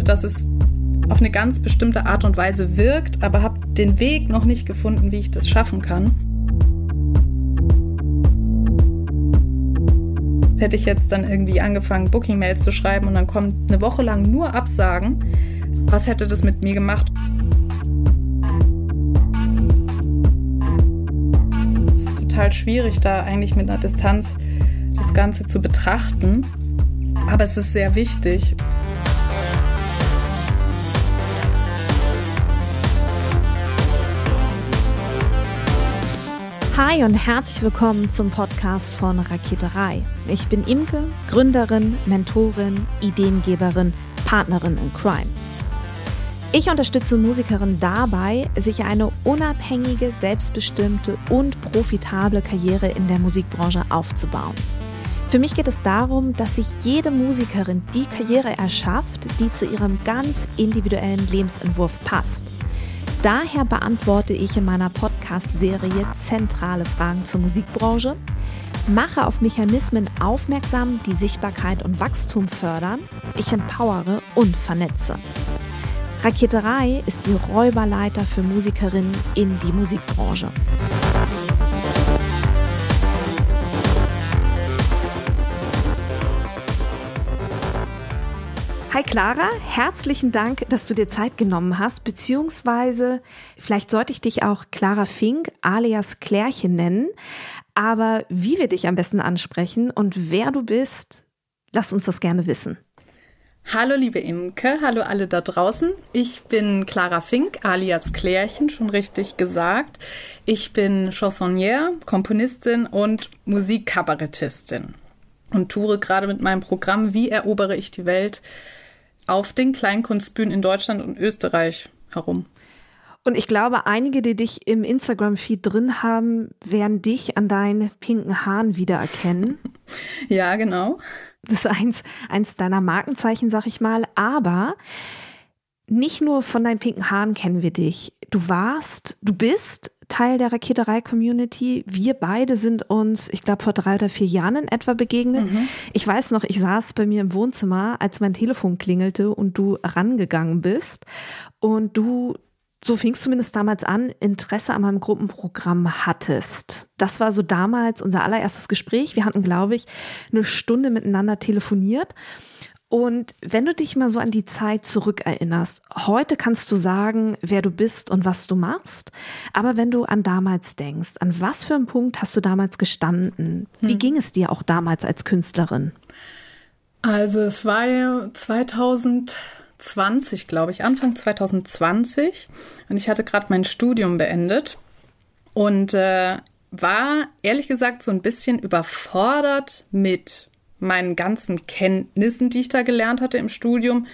wollte, dass es auf eine ganz bestimmte Art und Weise wirkt, aber habe den Weg noch nicht gefunden, wie ich das schaffen kann. Hätte ich jetzt dann irgendwie angefangen, Booking-Mails zu schreiben und dann kommt eine Woche lang nur Absagen, was hätte das mit mir gemacht? Es ist total schwierig, da eigentlich mit einer Distanz das Ganze zu betrachten, aber es ist sehr wichtig. Hi und herzlich willkommen zum Podcast von Raketerei. Ich bin Imke, Gründerin, Mentorin, Ideengeberin, Partnerin in Crime. Ich unterstütze Musikerinnen dabei, sich eine unabhängige, selbstbestimmte und profitable Karriere in der Musikbranche aufzubauen. Für mich geht es darum, dass sich jede Musikerin die Karriere erschafft, die zu ihrem ganz individuellen Lebensentwurf passt. Daher beantworte ich in meiner Podcast-Serie zentrale Fragen zur Musikbranche, mache auf Mechanismen aufmerksam, die Sichtbarkeit und Wachstum fördern, ich empowere und vernetze. Raketerei ist die Räuberleiter für Musikerinnen in die Musikbranche. Hi Clara, herzlichen Dank, dass du dir Zeit genommen hast, beziehungsweise vielleicht sollte ich dich auch Clara Fink alias Klärchen nennen, aber wie wir dich am besten ansprechen und wer du bist, lass uns das gerne wissen. Hallo liebe Imke, hallo alle da draußen. Ich bin Clara Fink, alias Klärchen, schon richtig gesagt. Ich bin Chansonnière, Komponistin und Musikkabarettistin und toure gerade mit meinem Programm Wie erobere ich die Welt auf den Kleinkunstbühnen in Deutschland und Österreich herum. Und ich glaube, einige, die dich im Instagram-Feed drin haben, werden dich an deinen pinken Haaren wiedererkennen. Ja, genau. Das ist eins, eins deiner Markenzeichen, sag ich mal. Aber nicht nur von deinen pinken Haaren kennen wir dich. Du warst, du bist Teil der Raketerei-Community. Wir beide sind uns, ich glaube, vor drei oder vier Jahren in etwa begegnet. Mhm. Ich weiß noch, ich saß bei mir im Wohnzimmer, als mein Telefon klingelte und du rangegangen bist. Und du, so fing es zumindest damals an, Interesse an meinem Gruppenprogramm hattest. Das war so damals unser allererstes Gespräch. Wir hatten, glaube ich, eine Stunde miteinander telefoniert. Und wenn du dich mal so an die Zeit zurückerinnerst, heute kannst du sagen, wer du bist und was du machst. Aber wenn du an damals denkst, an was für einen Punkt hast du damals gestanden? Wie hm. ging es dir auch damals als Künstlerin? Also es war ja 2020, glaube ich, Anfang 2020. Und ich hatte gerade mein Studium beendet und äh, war ehrlich gesagt so ein bisschen überfordert mit meinen ganzen Kenntnissen, die ich da gelernt hatte im Studium,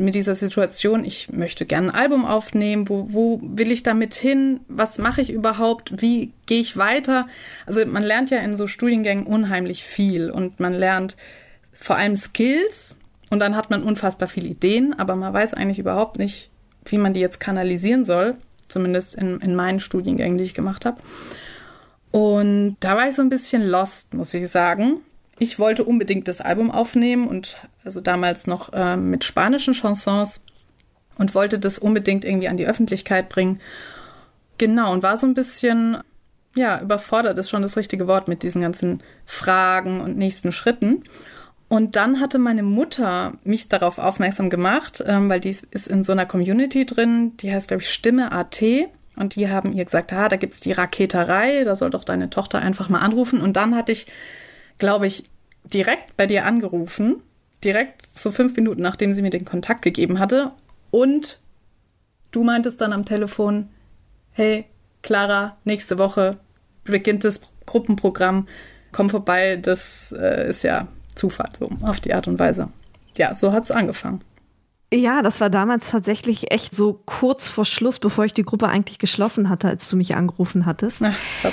mit dieser Situation, ich möchte gerne ein Album aufnehmen, wo, wo will ich damit hin, was mache ich überhaupt, wie gehe ich weiter. Also man lernt ja in so Studiengängen unheimlich viel und man lernt vor allem Skills und dann hat man unfassbar viele Ideen, aber man weiß eigentlich überhaupt nicht, wie man die jetzt kanalisieren soll, zumindest in, in meinen Studiengängen, die ich gemacht habe. Und da war ich so ein bisschen lost, muss ich sagen ich wollte unbedingt das Album aufnehmen und also damals noch äh, mit spanischen Chansons und wollte das unbedingt irgendwie an die Öffentlichkeit bringen. Genau, und war so ein bisschen, ja, überfordert ist schon das richtige Wort mit diesen ganzen Fragen und nächsten Schritten. Und dann hatte meine Mutter mich darauf aufmerksam gemacht, ähm, weil die ist in so einer Community drin, die heißt, glaube ich, Stimme AT. Und die haben ihr gesagt, ah, da gibt's die Raketerei, da soll doch deine Tochter einfach mal anrufen. Und dann hatte ich glaube ich, direkt bei dir angerufen, direkt so fünf Minuten nachdem sie mir den Kontakt gegeben hatte. Und du meintest dann am Telefon, hey, Clara, nächste Woche beginnt das Gruppenprogramm, komm vorbei, das äh, ist ja Zufall, so auf die Art und Weise. Ja, so hat es angefangen. Ja, das war damals tatsächlich echt so kurz vor Schluss, bevor ich die Gruppe eigentlich geschlossen hatte, als du mich angerufen hattest. Ach,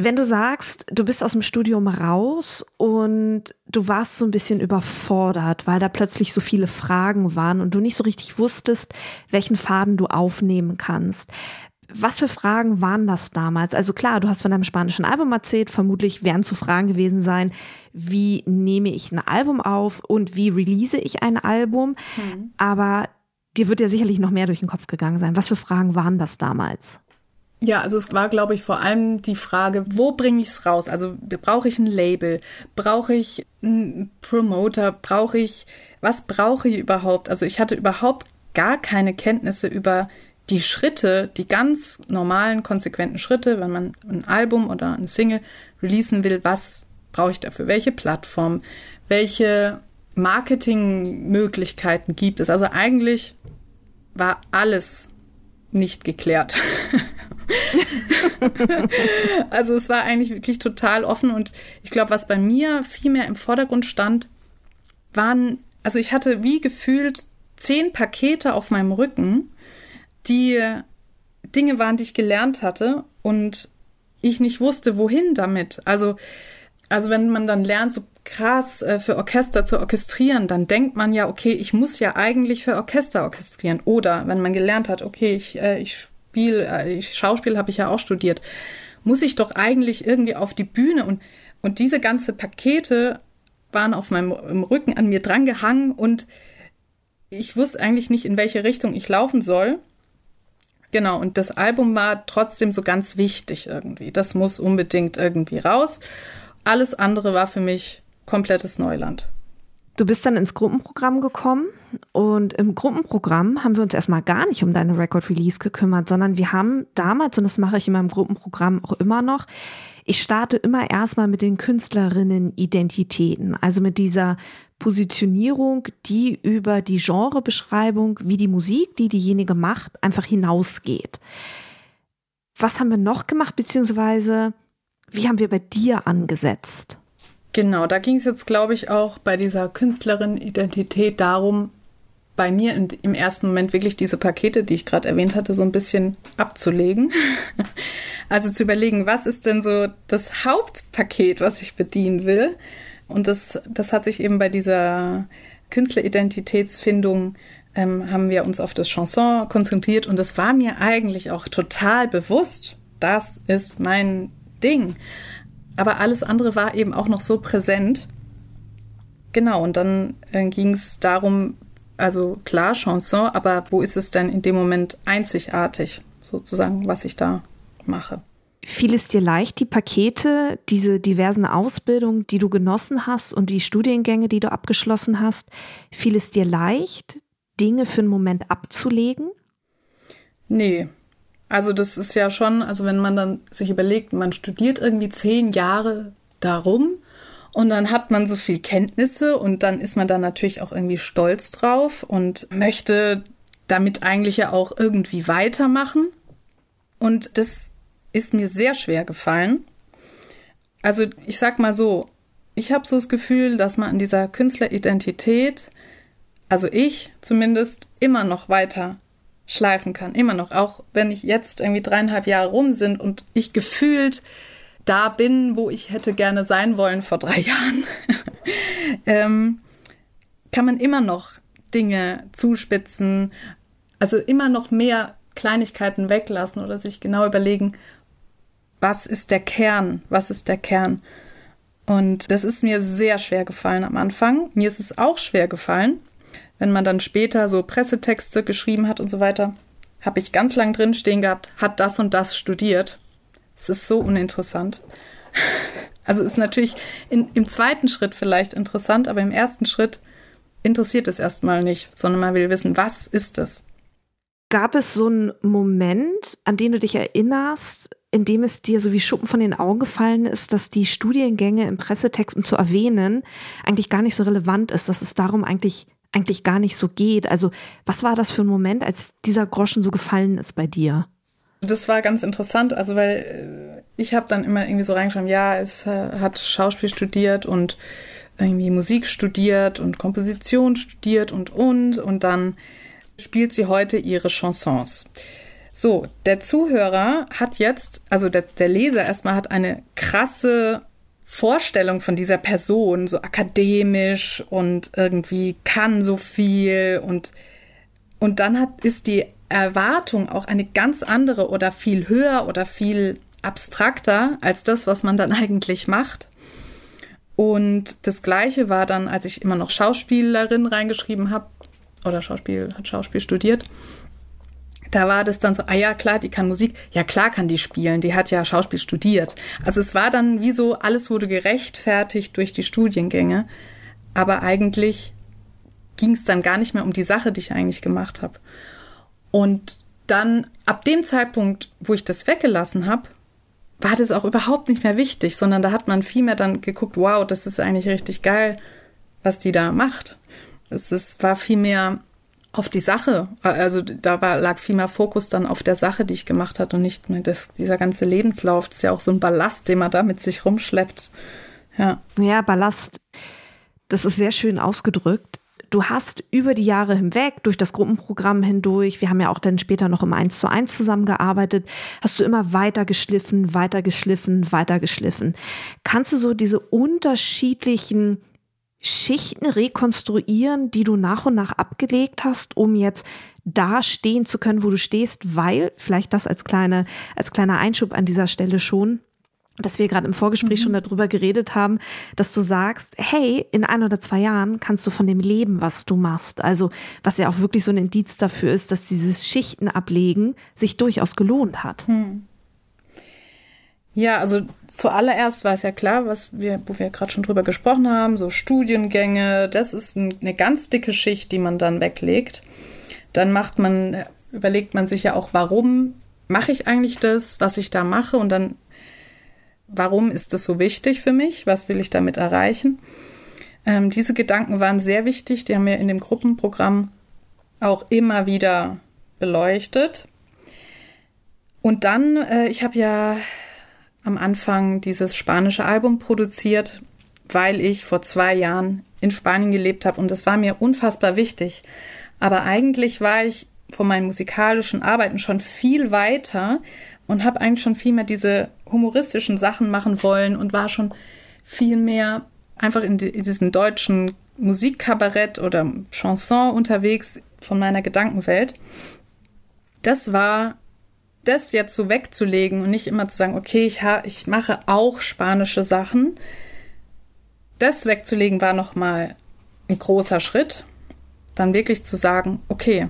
wenn du sagst, du bist aus dem Studium raus und du warst so ein bisschen überfordert, weil da plötzlich so viele Fragen waren und du nicht so richtig wusstest, welchen Faden du aufnehmen kannst. Was für Fragen waren das damals? Also klar, du hast von deinem spanischen Album erzählt, vermutlich werden zu Fragen gewesen sein, wie nehme ich ein Album auf und wie release ich ein Album? Mhm. Aber dir wird ja sicherlich noch mehr durch den Kopf gegangen sein. Was für Fragen waren das damals? Ja, also es war, glaube ich, vor allem die Frage, wo bringe ich es raus? Also brauche ich ein Label? Brauche ich einen Promoter? Brauche ich, was brauche ich überhaupt? Also ich hatte überhaupt gar keine Kenntnisse über die Schritte, die ganz normalen, konsequenten Schritte, wenn man ein Album oder ein Single releasen will, was brauche ich dafür? Welche Plattform? Welche Marketingmöglichkeiten gibt es? Also eigentlich war alles nicht geklärt. also es war eigentlich wirklich total offen und ich glaube, was bei mir viel mehr im Vordergrund stand, waren, also ich hatte wie gefühlt zehn Pakete auf meinem Rücken, die Dinge waren, die ich gelernt hatte und ich nicht wusste, wohin damit. Also, also wenn man dann lernt, so krass äh, für Orchester zu orchestrieren, dann denkt man ja, okay, ich muss ja eigentlich für Orchester orchestrieren. Oder wenn man gelernt hat, okay, ich, äh, ich spiele, äh, Schauspiel habe ich ja auch studiert, muss ich doch eigentlich irgendwie auf die Bühne und, und diese ganze Pakete waren auf meinem Rücken an mir drangehangen und ich wusste eigentlich nicht, in welche Richtung ich laufen soll. Genau, und das Album war trotzdem so ganz wichtig irgendwie. Das muss unbedingt irgendwie raus. Alles andere war für mich komplettes Neuland. Du bist dann ins Gruppenprogramm gekommen und im Gruppenprogramm haben wir uns erstmal gar nicht um deine Record Release gekümmert, sondern wir haben damals, und das mache ich in meinem Gruppenprogramm auch immer noch, ich starte immer erstmal mit den Künstlerinnen-Identitäten, also mit dieser Positionierung, die über die Genrebeschreibung, wie die Musik, die diejenige macht, einfach hinausgeht. Was haben wir noch gemacht, beziehungsweise wie haben wir bei dir angesetzt? Genau, da ging es jetzt, glaube ich, auch bei dieser Künstlerin-Identität darum, bei mir in, im ersten Moment wirklich diese Pakete, die ich gerade erwähnt hatte, so ein bisschen abzulegen. Also zu überlegen, was ist denn so das Hauptpaket, was ich bedienen will? Und das, das hat sich eben bei dieser Künstleridentitätsfindung ähm, haben wir uns auf das Chanson konzentriert und das war mir eigentlich auch total bewusst. Das ist mein Ding. Aber alles andere war eben auch noch so präsent. Genau, und dann äh, ging es darum, also klar, Chanson, aber wo ist es denn in dem Moment einzigartig, sozusagen, was ich da mache? Fiel es dir leicht, die Pakete, diese diversen Ausbildungen, die du genossen hast und die Studiengänge, die du abgeschlossen hast, fiel es dir leicht, Dinge für einen Moment abzulegen? Nee, also das ist ja schon, also wenn man dann sich überlegt, man studiert irgendwie zehn Jahre darum und dann hat man so viel Kenntnisse und dann ist man da natürlich auch irgendwie stolz drauf und möchte damit eigentlich ja auch irgendwie weitermachen. Und das ist mir sehr schwer gefallen. Also ich sag mal so, ich habe so das Gefühl, dass man an dieser Künstleridentität, also ich zumindest, immer noch weiter schleifen kann. Immer noch. Auch wenn ich jetzt irgendwie dreieinhalb Jahre rum sind und ich gefühlt da bin, wo ich hätte gerne sein wollen vor drei Jahren, ähm, kann man immer noch Dinge zuspitzen, also immer noch mehr Kleinigkeiten weglassen oder sich genau überlegen, was ist der Kern, was ist der Kern. Und das ist mir sehr schwer gefallen am Anfang. Mir ist es auch schwer gefallen, wenn man dann später so Pressetexte geschrieben hat und so weiter, habe ich ganz lang drin stehen gehabt, hat das und das studiert. Es ist so uninteressant. Also ist natürlich in, im zweiten Schritt vielleicht interessant, aber im ersten Schritt interessiert es erstmal nicht, sondern man will wissen, was ist es? Gab es so einen Moment, an den du dich erinnerst, in dem es dir so wie Schuppen von den Augen gefallen ist, dass die Studiengänge in Pressetexten zu erwähnen eigentlich gar nicht so relevant ist, dass es darum eigentlich eigentlich gar nicht so geht. Also was war das für ein Moment, als dieser Groschen so gefallen ist bei dir? Das war ganz interessant, also weil äh, ich habe dann immer irgendwie so reingeschrieben, ja, es äh, hat Schauspiel studiert und irgendwie Musik studiert und Komposition studiert und und und dann spielt sie heute ihre Chansons. So, der Zuhörer hat jetzt, also der, der Leser erstmal hat eine krasse Vorstellung von dieser Person, so akademisch und irgendwie kann so viel und, und dann hat, ist die Erwartung auch eine ganz andere oder viel höher oder viel abstrakter als das, was man dann eigentlich macht. Und das Gleiche war dann, als ich immer noch Schauspielerin reingeschrieben habe, oder Schauspiel, hat Schauspiel studiert. Da war das dann so, ah ja, klar, die kann Musik, ja klar kann die spielen, die hat ja Schauspiel studiert. Also es war dann wie so, alles wurde gerechtfertigt durch die Studiengänge, aber eigentlich ging es dann gar nicht mehr um die Sache, die ich eigentlich gemacht habe. Und dann ab dem Zeitpunkt, wo ich das weggelassen habe, war das auch überhaupt nicht mehr wichtig, sondern da hat man viel mehr dann geguckt, wow, das ist eigentlich richtig geil, was die da macht. Es ist, war viel mehr auf die Sache. Also da war, lag viel mehr Fokus dann auf der Sache, die ich gemacht hat und nicht mehr das, dieser ganze Lebenslauf. Das ist ja auch so ein Ballast, den man da mit sich rumschleppt. Ja. Ja, Ballast. Das ist sehr schön ausgedrückt du hast über die Jahre hinweg, durch das Gruppenprogramm hindurch, wir haben ja auch dann später noch im 1 zu 1 zusammengearbeitet, hast du immer weiter geschliffen, weiter geschliffen, weiter geschliffen. Kannst du so diese unterschiedlichen Schichten rekonstruieren, die du nach und nach abgelegt hast, um jetzt da stehen zu können, wo du stehst, weil, vielleicht das als kleine, als kleiner Einschub an dieser Stelle schon, dass wir gerade im Vorgespräch mhm. schon darüber geredet haben, dass du sagst, hey, in ein oder zwei Jahren kannst du von dem leben, was du machst. Also, was ja auch wirklich so ein Indiz dafür ist, dass dieses Schichten sich durchaus gelohnt hat. Hm. Ja, also zuallererst war es ja klar, was wir, wo wir gerade schon drüber gesprochen haben, so Studiengänge, das ist eine ganz dicke Schicht, die man dann weglegt. Dann macht man, überlegt man sich ja auch, warum mache ich eigentlich das, was ich da mache und dann warum ist das so wichtig für mich? Was will ich damit erreichen? Ähm, diese Gedanken waren sehr wichtig. Die haben wir in dem Gruppenprogramm auch immer wieder beleuchtet. Und dann, äh, ich habe ja am Anfang dieses spanische Album produziert, weil ich vor zwei Jahren in Spanien gelebt habe und das war mir unfassbar wichtig. Aber eigentlich war ich von meinen musikalischen Arbeiten schon viel weiter und habe eigentlich schon viel mehr diese humoristischen Sachen machen wollen und war schon viel mehr einfach in, in diesem deutschen Musikkabarett oder Chanson unterwegs von meiner Gedankenwelt. Das war das jetzt so wegzulegen und nicht immer zu sagen, okay, ich, ich mache auch spanische Sachen. Das wegzulegen war nochmal ein großer Schritt. Dann wirklich zu sagen, okay,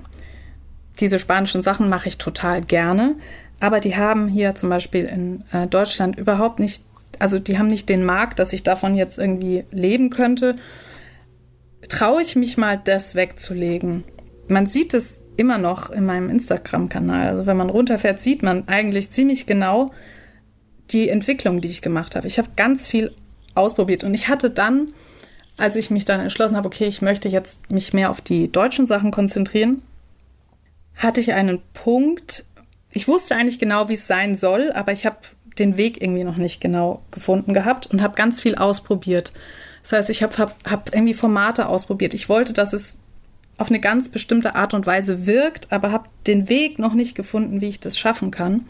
diese spanischen Sachen mache ich total gerne, aber die haben hier zum Beispiel in äh, Deutschland überhaupt nicht, also die haben nicht den Markt, dass ich davon jetzt irgendwie leben könnte. Traue ich mich mal, das wegzulegen? Man sieht es immer noch in meinem Instagram-Kanal. Also wenn man runterfährt, sieht man eigentlich ziemlich genau die Entwicklung, die ich gemacht habe. Ich habe ganz viel ausprobiert und ich hatte dann, als ich mich dann entschlossen habe, okay, ich möchte jetzt mich mehr auf die deutschen Sachen konzentrieren, hatte ich einen Punkt, ich wusste eigentlich genau, wie es sein soll, aber ich habe den Weg irgendwie noch nicht genau gefunden gehabt und habe ganz viel ausprobiert. Das heißt, ich habe hab, hab irgendwie Formate ausprobiert. Ich wollte, dass es auf eine ganz bestimmte Art und Weise wirkt, aber habe den Weg noch nicht gefunden, wie ich das schaffen kann.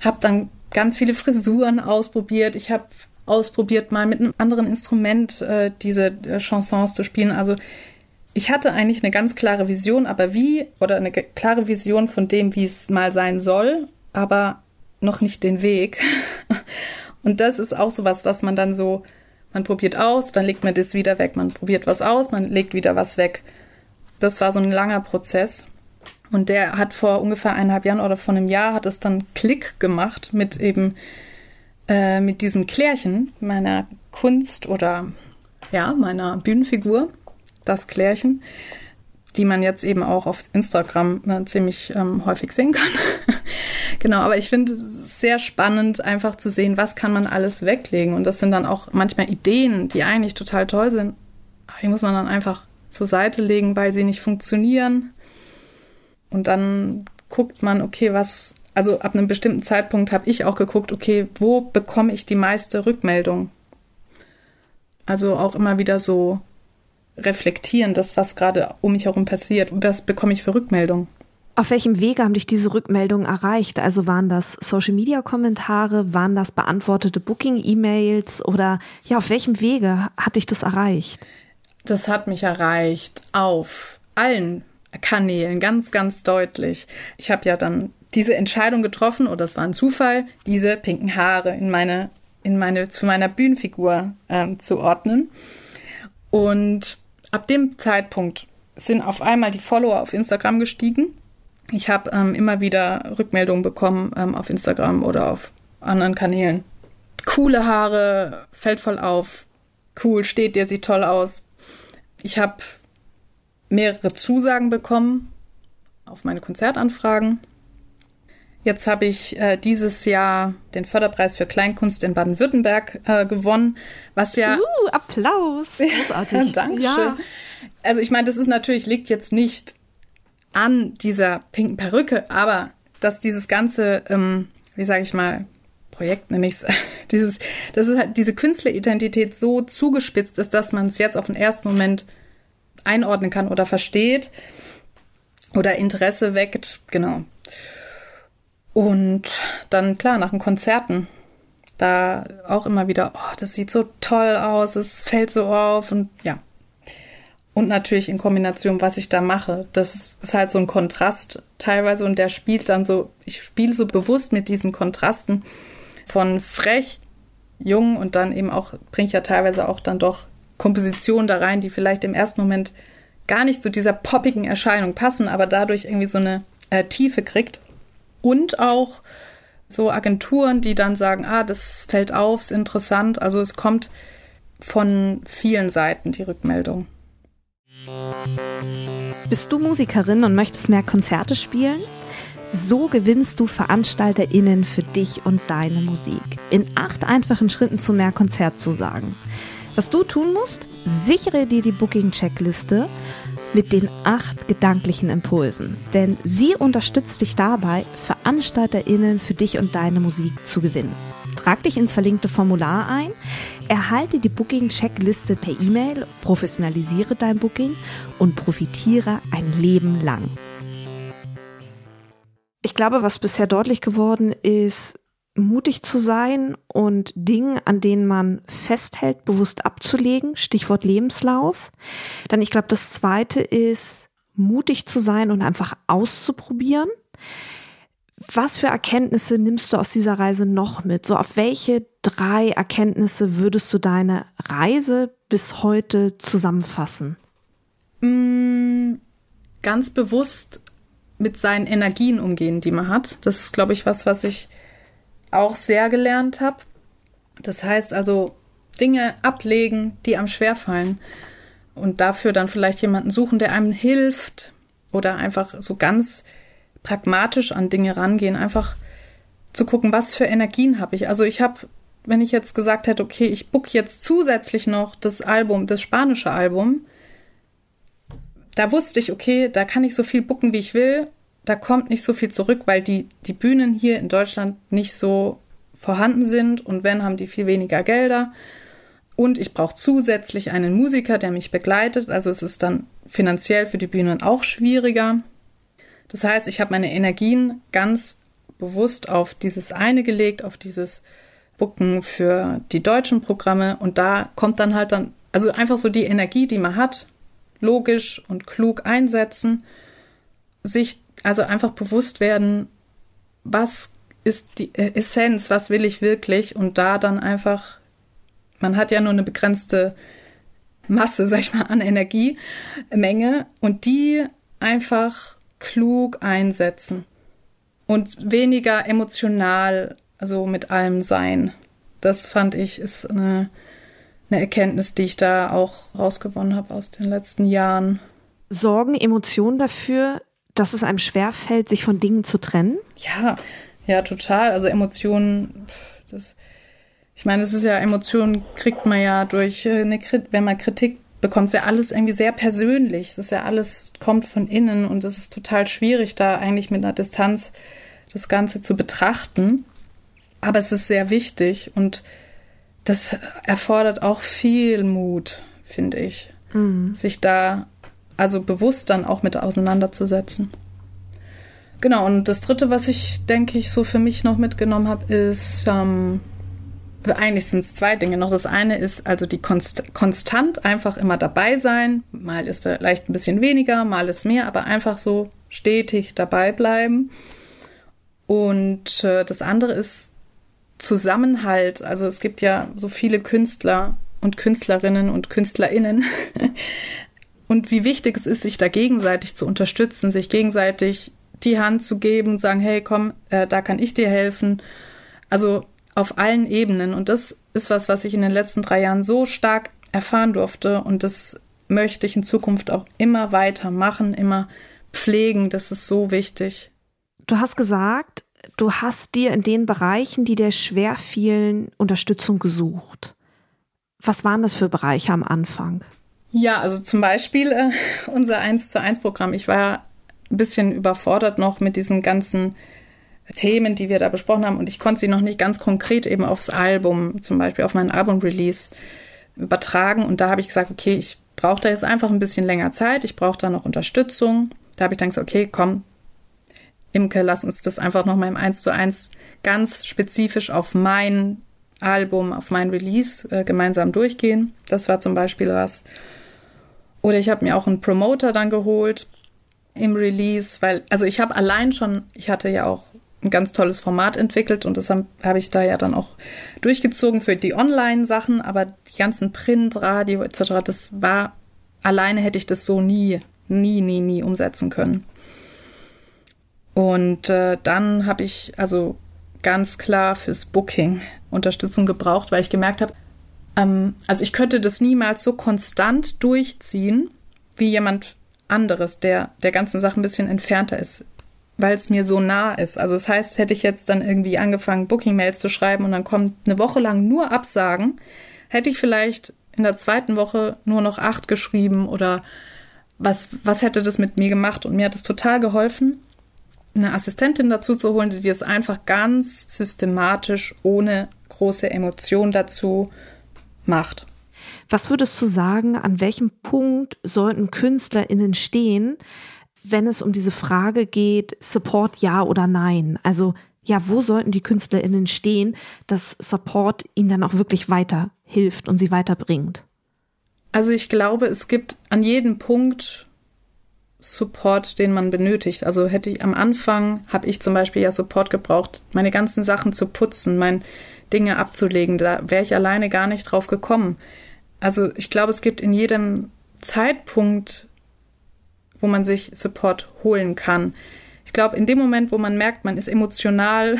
Habe dann ganz viele Frisuren ausprobiert. Ich habe ausprobiert, mal mit einem anderen Instrument äh, diese äh, Chansons zu spielen. Also ich hatte eigentlich eine ganz klare Vision, aber wie, oder eine klare Vision von dem, wie es mal sein soll, aber noch nicht den Weg. Und das ist auch so was, was man dann so, man probiert aus, dann legt man das wieder weg. Man probiert was aus, man legt wieder was weg. Das war so ein langer Prozess. Und der hat vor ungefähr eineinhalb Jahren oder vor einem Jahr hat es dann Klick gemacht mit eben, äh, mit diesem Klärchen meiner Kunst oder ja, meiner Bühnenfigur das Klärchen, die man jetzt eben auch auf Instagram äh, ziemlich ähm, häufig sehen kann. genau, aber ich finde es sehr spannend, einfach zu sehen, was kann man alles weglegen. Und das sind dann auch manchmal Ideen, die eigentlich total toll sind. Aber die muss man dann einfach zur Seite legen, weil sie nicht funktionieren. Und dann guckt man, okay, was, also ab einem bestimmten Zeitpunkt habe ich auch geguckt, okay, wo bekomme ich die meiste Rückmeldung? Also auch immer wieder so reflektieren, das, was gerade um mich herum passiert. Was bekomme ich für Rückmeldungen? Auf welchem Wege haben dich diese Rückmeldungen erreicht? Also waren das Social-Media-Kommentare, waren das beantwortete Booking-E-Mails oder ja, auf welchem Wege hat dich das erreicht? Das hat mich erreicht auf allen Kanälen, ganz, ganz deutlich. Ich habe ja dann diese Entscheidung getroffen, oder es war ein Zufall, diese pinken Haare in meine, in meine, zu meiner Bühnenfigur ähm, zu ordnen. Und ab dem Zeitpunkt sind auf einmal die Follower auf Instagram gestiegen. Ich habe ähm, immer wieder Rückmeldungen bekommen ähm, auf Instagram oder auf anderen Kanälen. Coole Haare, fällt voll auf. Cool, steht dir, sieht toll aus. Ich habe mehrere Zusagen bekommen auf meine Konzertanfragen. Jetzt habe ich äh, dieses Jahr den Förderpreis für Kleinkunst in Baden-Württemberg äh, gewonnen, was ja. Uh, Applaus! Großartig. ja, Dankeschön. Ja. Also ich meine, das ist natürlich, liegt jetzt nicht an dieser pinken Perücke, aber dass dieses ganze, ähm, wie sage ich mal, Projekt nenne ich es, dieses, dass es halt diese Künstleridentität so zugespitzt ist, dass man es jetzt auf den ersten Moment einordnen kann oder versteht oder Interesse weckt, genau. Und dann klar, nach den Konzerten, da auch immer wieder, oh, das sieht so toll aus, es fällt so auf und ja, und natürlich in Kombination, was ich da mache. Das ist halt so ein Kontrast teilweise und der spielt dann so, ich spiele so bewusst mit diesen Kontrasten von frech, jung und dann eben auch, bringe ich ja teilweise auch dann doch Kompositionen da rein, die vielleicht im ersten Moment gar nicht zu dieser poppigen Erscheinung passen, aber dadurch irgendwie so eine äh, Tiefe kriegt. Und auch so Agenturen, die dann sagen, ah, das fällt auf, ist interessant. Also es kommt von vielen Seiten die Rückmeldung. Bist du Musikerin und möchtest mehr Konzerte spielen? So gewinnst du VeranstalterInnen für dich und deine Musik. In acht einfachen Schritten zu mehr Konzertzusagen. Was du tun musst? Sichere dir die Booking-Checkliste mit den acht gedanklichen Impulsen. Denn sie unterstützt dich dabei, VeranstalterInnen für dich und deine Musik zu gewinnen. Trag dich ins verlinkte Formular ein, erhalte die Booking-Checkliste per E-Mail, professionalisiere dein Booking und profitiere ein Leben lang. Ich glaube, was bisher deutlich geworden ist, mutig zu sein und Dinge, an denen man festhält, bewusst abzulegen. Stichwort Lebenslauf. Dann, ich glaube, das zweite ist, mutig zu sein und einfach auszuprobieren. Was für Erkenntnisse nimmst du aus dieser Reise noch mit? So, auf welche drei Erkenntnisse würdest du deine Reise bis heute zusammenfassen? Mm, ganz bewusst mit seinen Energien umgehen, die man hat. Das ist, glaube ich, was, was ich auch sehr gelernt habe. Das heißt also, Dinge ablegen, die einem schwerfallen. Und dafür dann vielleicht jemanden suchen, der einem hilft. Oder einfach so ganz pragmatisch an Dinge rangehen. Einfach zu gucken, was für Energien habe ich. Also ich habe, wenn ich jetzt gesagt hätte, okay, ich book jetzt zusätzlich noch das Album, das spanische Album, da wusste ich, okay, da kann ich so viel bucken, wie ich will da kommt nicht so viel zurück, weil die, die Bühnen hier in Deutschland nicht so vorhanden sind und wenn, haben die viel weniger Gelder. Und ich brauche zusätzlich einen Musiker, der mich begleitet. Also es ist dann finanziell für die Bühnen auch schwieriger. Das heißt, ich habe meine Energien ganz bewusst auf dieses eine gelegt, auf dieses Booken für die deutschen Programme. Und da kommt dann halt dann, also einfach so die Energie, die man hat, logisch und klug einsetzen, sich also einfach bewusst werden, was ist die Essenz, was will ich wirklich und da dann einfach, man hat ja nur eine begrenzte Masse, sag ich mal, an Energiemenge und die einfach klug einsetzen und weniger emotional, also mit allem sein. Das fand ich ist eine, eine Erkenntnis, die ich da auch rausgewonnen habe aus den letzten Jahren. Sorgen Emotionen dafür, dass es einem schwerfällt, sich von Dingen zu trennen? Ja, ja, total. Also Emotionen, das, ich meine, es ist ja, Emotionen kriegt man ja durch äh, eine Kritik, wenn man Kritik bekommt, ist ja alles irgendwie sehr persönlich. Es ist ja alles, kommt von innen und es ist total schwierig, da eigentlich mit einer Distanz das Ganze zu betrachten. Aber es ist sehr wichtig und das erfordert auch viel Mut, finde ich, mhm. sich da also bewusst dann auch mit auseinanderzusetzen. Genau, und das Dritte, was ich, denke ich, so für mich noch mitgenommen habe, ist, ähm, eigentlich sind es zwei Dinge noch. Das eine ist also die Konst konstant einfach immer dabei sein. Mal ist vielleicht ein bisschen weniger, mal ist mehr, aber einfach so stetig dabei bleiben. Und äh, das andere ist Zusammenhalt. Also es gibt ja so viele Künstler und Künstlerinnen und Künstlerinnen, und wie wichtig es ist, sich da gegenseitig zu unterstützen, sich gegenseitig die Hand zu geben und sagen, hey, komm, äh, da kann ich dir helfen. Also auf allen Ebenen. Und das ist was, was ich in den letzten drei Jahren so stark erfahren durfte. Und das möchte ich in Zukunft auch immer weiter machen, immer pflegen. Das ist so wichtig. Du hast gesagt, du hast dir in den Bereichen, die dir schwer fielen, Unterstützung gesucht. Was waren das für Bereiche am Anfang? Ja, also zum Beispiel äh, unser 1 zu 1 Programm. Ich war ein bisschen überfordert noch mit diesen ganzen Themen, die wir da besprochen haben und ich konnte sie noch nicht ganz konkret eben aufs Album, zum Beispiel auf mein Album-Release übertragen und da habe ich gesagt, okay, ich brauche da jetzt einfach ein bisschen länger Zeit, ich brauche da noch Unterstützung. Da habe ich dann gesagt, okay, komm, Imke, lass uns das einfach noch mal im 1 zu 1 ganz spezifisch auf mein Album, auf mein Release äh, gemeinsam durchgehen. Das war zum Beispiel was. Oder ich habe mir auch einen Promoter dann geholt im Release, weil, also ich habe allein schon, ich hatte ja auch ein ganz tolles Format entwickelt und das habe hab ich da ja dann auch durchgezogen für die Online-Sachen, aber die ganzen Print, Radio etc., das war, alleine hätte ich das so nie, nie, nie, nie umsetzen können. Und äh, dann habe ich also ganz klar fürs Booking Unterstützung gebraucht, weil ich gemerkt habe, ähm, also ich könnte das niemals so konstant durchziehen wie jemand anderes, der der ganzen Sache ein bisschen entfernter ist, weil es mir so nah ist. Also das heißt, hätte ich jetzt dann irgendwie angefangen, Booking-Mails zu schreiben und dann kommt eine Woche lang nur Absagen, hätte ich vielleicht in der zweiten Woche nur noch acht geschrieben oder was, was hätte das mit mir gemacht? Und mir hat es total geholfen, eine Assistentin dazu zu holen, die das einfach ganz systematisch, ohne große Emotion dazu macht. Was würdest du sagen, an welchem Punkt sollten KünstlerInnen stehen, wenn es um diese Frage geht, Support ja oder nein? Also, ja, wo sollten die KünstlerInnen stehen, dass Support ihnen dann auch wirklich weiterhilft und sie weiterbringt? Also, ich glaube, es gibt an jedem Punkt Support, den man benötigt. Also hätte ich am Anfang, habe ich zum Beispiel ja Support gebraucht, meine ganzen Sachen zu putzen, mein Dinge abzulegen. Da wäre ich alleine gar nicht drauf gekommen. Also ich glaube, es gibt in jedem Zeitpunkt, wo man sich Support holen kann. Ich glaube, in dem Moment, wo man merkt, man ist emotional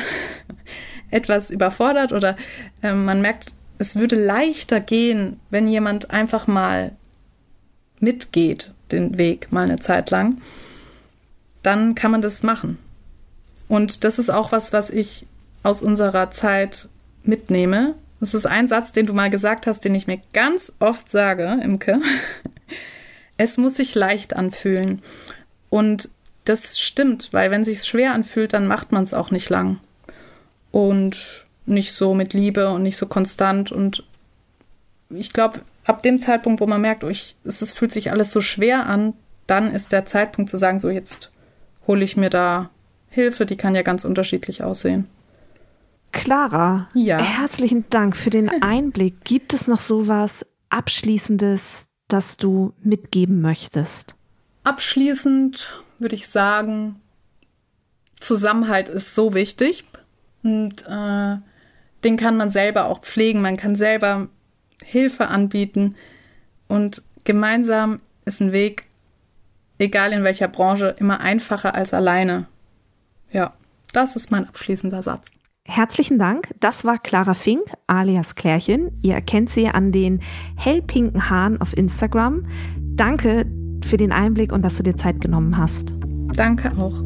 etwas überfordert oder äh, man merkt, es würde leichter gehen, wenn jemand einfach mal mitgeht den Weg mal eine Zeit lang, dann kann man das machen. Und das ist auch was, was ich aus unserer Zeit mitnehme. Das ist ein Satz, den du mal gesagt hast, den ich mir ganz oft sage, Imke. Es muss sich leicht anfühlen. Und das stimmt, weil wenn sich schwer anfühlt, dann macht man es auch nicht lang. Und nicht so mit Liebe und nicht so konstant. Und ich glaube, ab dem Zeitpunkt, wo man merkt, oh, ich, es, es fühlt sich alles so schwer an, dann ist der Zeitpunkt zu sagen, so jetzt hole ich mir da Hilfe, die kann ja ganz unterschiedlich aussehen. Clara, ja. herzlichen Dank für den Einblick. Gibt es noch sowas Abschließendes, das du mitgeben möchtest? Abschließend würde ich sagen, Zusammenhalt ist so wichtig und äh, den kann man selber auch pflegen. Man kann selber Hilfe anbieten und gemeinsam ist ein Weg, egal in welcher Branche, immer einfacher als alleine. Ja, das ist mein abschließender Satz. Herzlichen Dank. Das war Clara Fink, alias Klärchen. Ihr erkennt sie an den hellpinken Haaren auf Instagram. Danke für den Einblick und dass du dir Zeit genommen hast. Danke auch.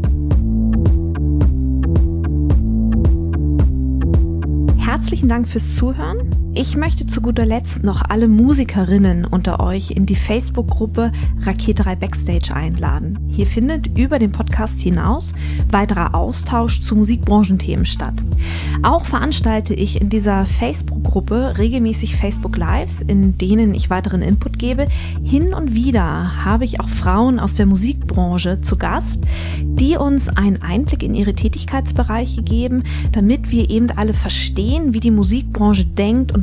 Herzlichen Dank fürs Zuhören. Ich möchte zu guter Letzt noch alle Musikerinnen unter euch in die Facebook-Gruppe Raketerei Backstage einladen. Hier findet über den Podcast hinaus weiterer Austausch zu Musikbranchenthemen statt. Auch veranstalte ich in dieser Facebook-Gruppe regelmäßig Facebook Lives, in denen ich weiteren Input gebe. Hin und wieder habe ich auch Frauen aus der Musikbranche zu Gast, die uns einen Einblick in ihre Tätigkeitsbereiche geben, damit wir eben alle verstehen, wie die Musikbranche denkt und